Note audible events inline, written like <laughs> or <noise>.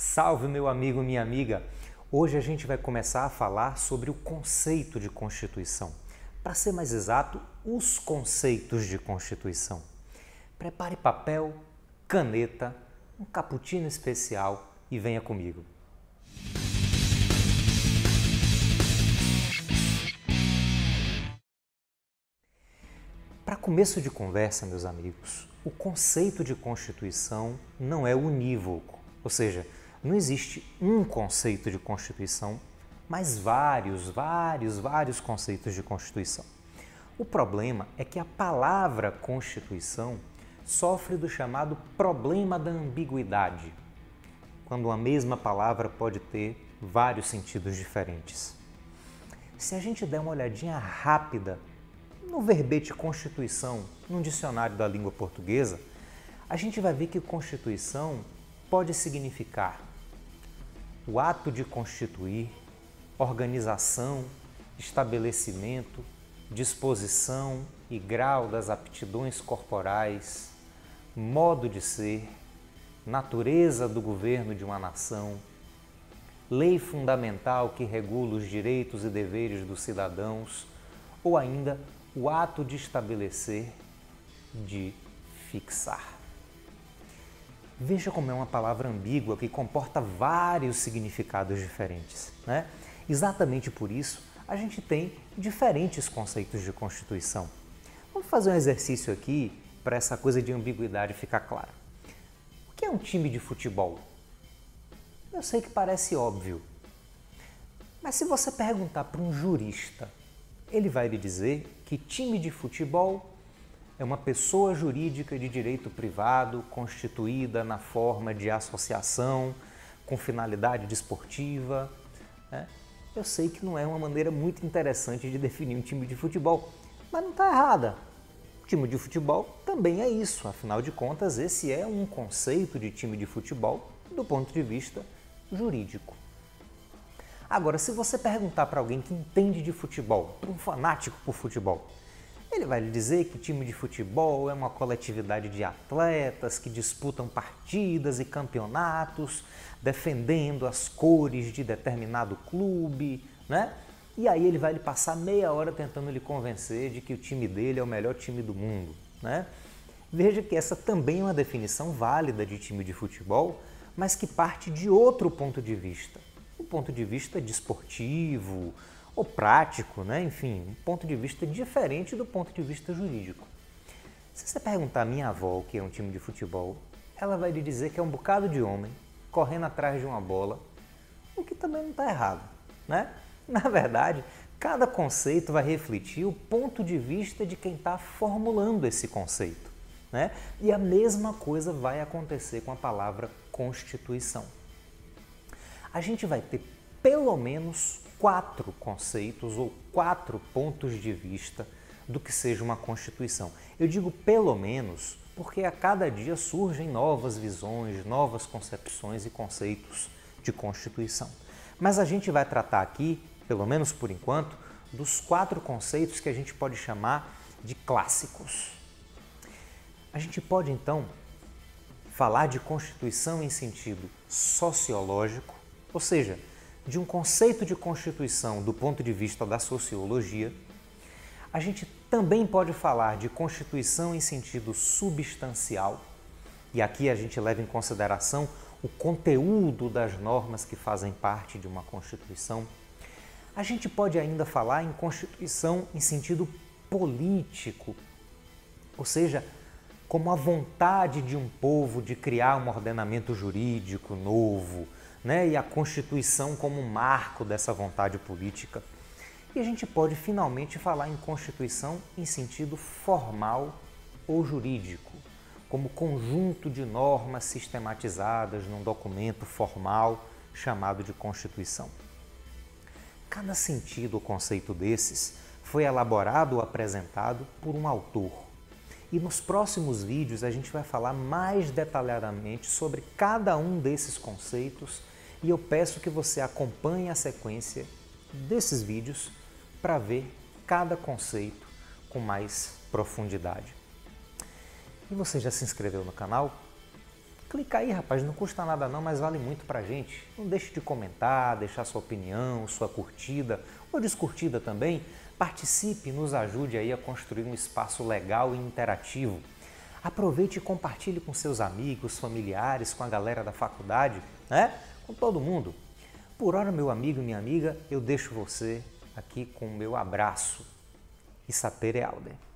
Salve, meu amigo, minha amiga! Hoje a gente vai começar a falar sobre o conceito de Constituição. Para ser mais exato, os conceitos de Constituição. Prepare papel, caneta, um cappuccino especial e venha comigo. Para começo de conversa, meus amigos, o conceito de Constituição não é unívoco, ou seja, não existe um conceito de Constituição, mas vários, vários, vários conceitos de Constituição. O problema é que a palavra Constituição sofre do chamado problema da ambiguidade, quando a mesma palavra pode ter vários sentidos diferentes. Se a gente der uma olhadinha rápida no verbete Constituição, num dicionário da língua portuguesa, a gente vai ver que Constituição pode significar o ato de constituir, organização, estabelecimento, disposição e grau das aptidões corporais, modo de ser, natureza do governo de uma nação, lei fundamental que regula os direitos e deveres dos cidadãos, ou ainda o ato de estabelecer, de fixar. Veja como é uma palavra ambígua que comporta vários significados diferentes. Né? Exatamente por isso, a gente tem diferentes conceitos de Constituição. Vamos fazer um exercício aqui para essa coisa de ambiguidade ficar clara. O que é um time de futebol? Eu sei que parece óbvio, mas se você perguntar para um jurista, ele vai lhe dizer que time de futebol é uma pessoa jurídica de direito privado constituída na forma de associação com finalidade desportiva. Né? Eu sei que não é uma maneira muito interessante de definir um time de futebol, mas não está errada. Time de futebol também é isso, afinal de contas, esse é um conceito de time de futebol do ponto de vista jurídico. Agora, se você perguntar para alguém que entende de futebol, para um fanático por futebol, ele vai lhe dizer que time de futebol é uma coletividade de atletas que disputam partidas e campeonatos, defendendo as cores de determinado clube, né? E aí ele vai lhe passar meia hora tentando lhe convencer de que o time dele é o melhor time do mundo, né? Veja que essa também é uma definição válida de time de futebol, mas que parte de outro ponto de vista, o ponto de vista desportivo, ou prático, né? enfim, um ponto de vista diferente do ponto de vista jurídico. Se você perguntar à minha avó o que é um time de futebol, ela vai lhe dizer que é um bocado de homem correndo atrás de uma bola, o que também não está errado. Né? <laughs> Na verdade, cada conceito vai refletir o ponto de vista de quem está formulando esse conceito. Né? E a mesma coisa vai acontecer com a palavra Constituição. A gente vai ter pelo menos quatro conceitos ou quatro pontos de vista do que seja uma Constituição. Eu digo pelo menos porque a cada dia surgem novas visões, novas concepções e conceitos de Constituição. Mas a gente vai tratar aqui, pelo menos por enquanto, dos quatro conceitos que a gente pode chamar de clássicos. A gente pode então falar de Constituição em sentido sociológico, ou seja, de um conceito de constituição do ponto de vista da sociologia, a gente também pode falar de constituição em sentido substancial, e aqui a gente leva em consideração o conteúdo das normas que fazem parte de uma constituição. A gente pode ainda falar em constituição em sentido político, ou seja, como a vontade de um povo de criar um ordenamento jurídico novo, né, e a Constituição como marco dessa vontade política. E a gente pode finalmente falar em Constituição em sentido formal ou jurídico, como conjunto de normas sistematizadas num documento formal chamado de Constituição. Cada sentido ou conceito desses foi elaborado ou apresentado por um autor. E nos próximos vídeos a gente vai falar mais detalhadamente sobre cada um desses conceitos e eu peço que você acompanhe a sequência desses vídeos para ver cada conceito com mais profundidade. E você já se inscreveu no canal? Clica aí, rapaz, não custa nada não, mas vale muito pra gente. Não deixe de comentar, deixar sua opinião, sua curtida ou descurtida também. Participe, nos ajude aí a construir um espaço legal e interativo. Aproveite e compartilhe com seus amigos, familiares, com a galera da faculdade, né? Com todo mundo. Por hora, meu amigo e minha amiga, eu deixo você aqui com o meu abraço. E sapere aude.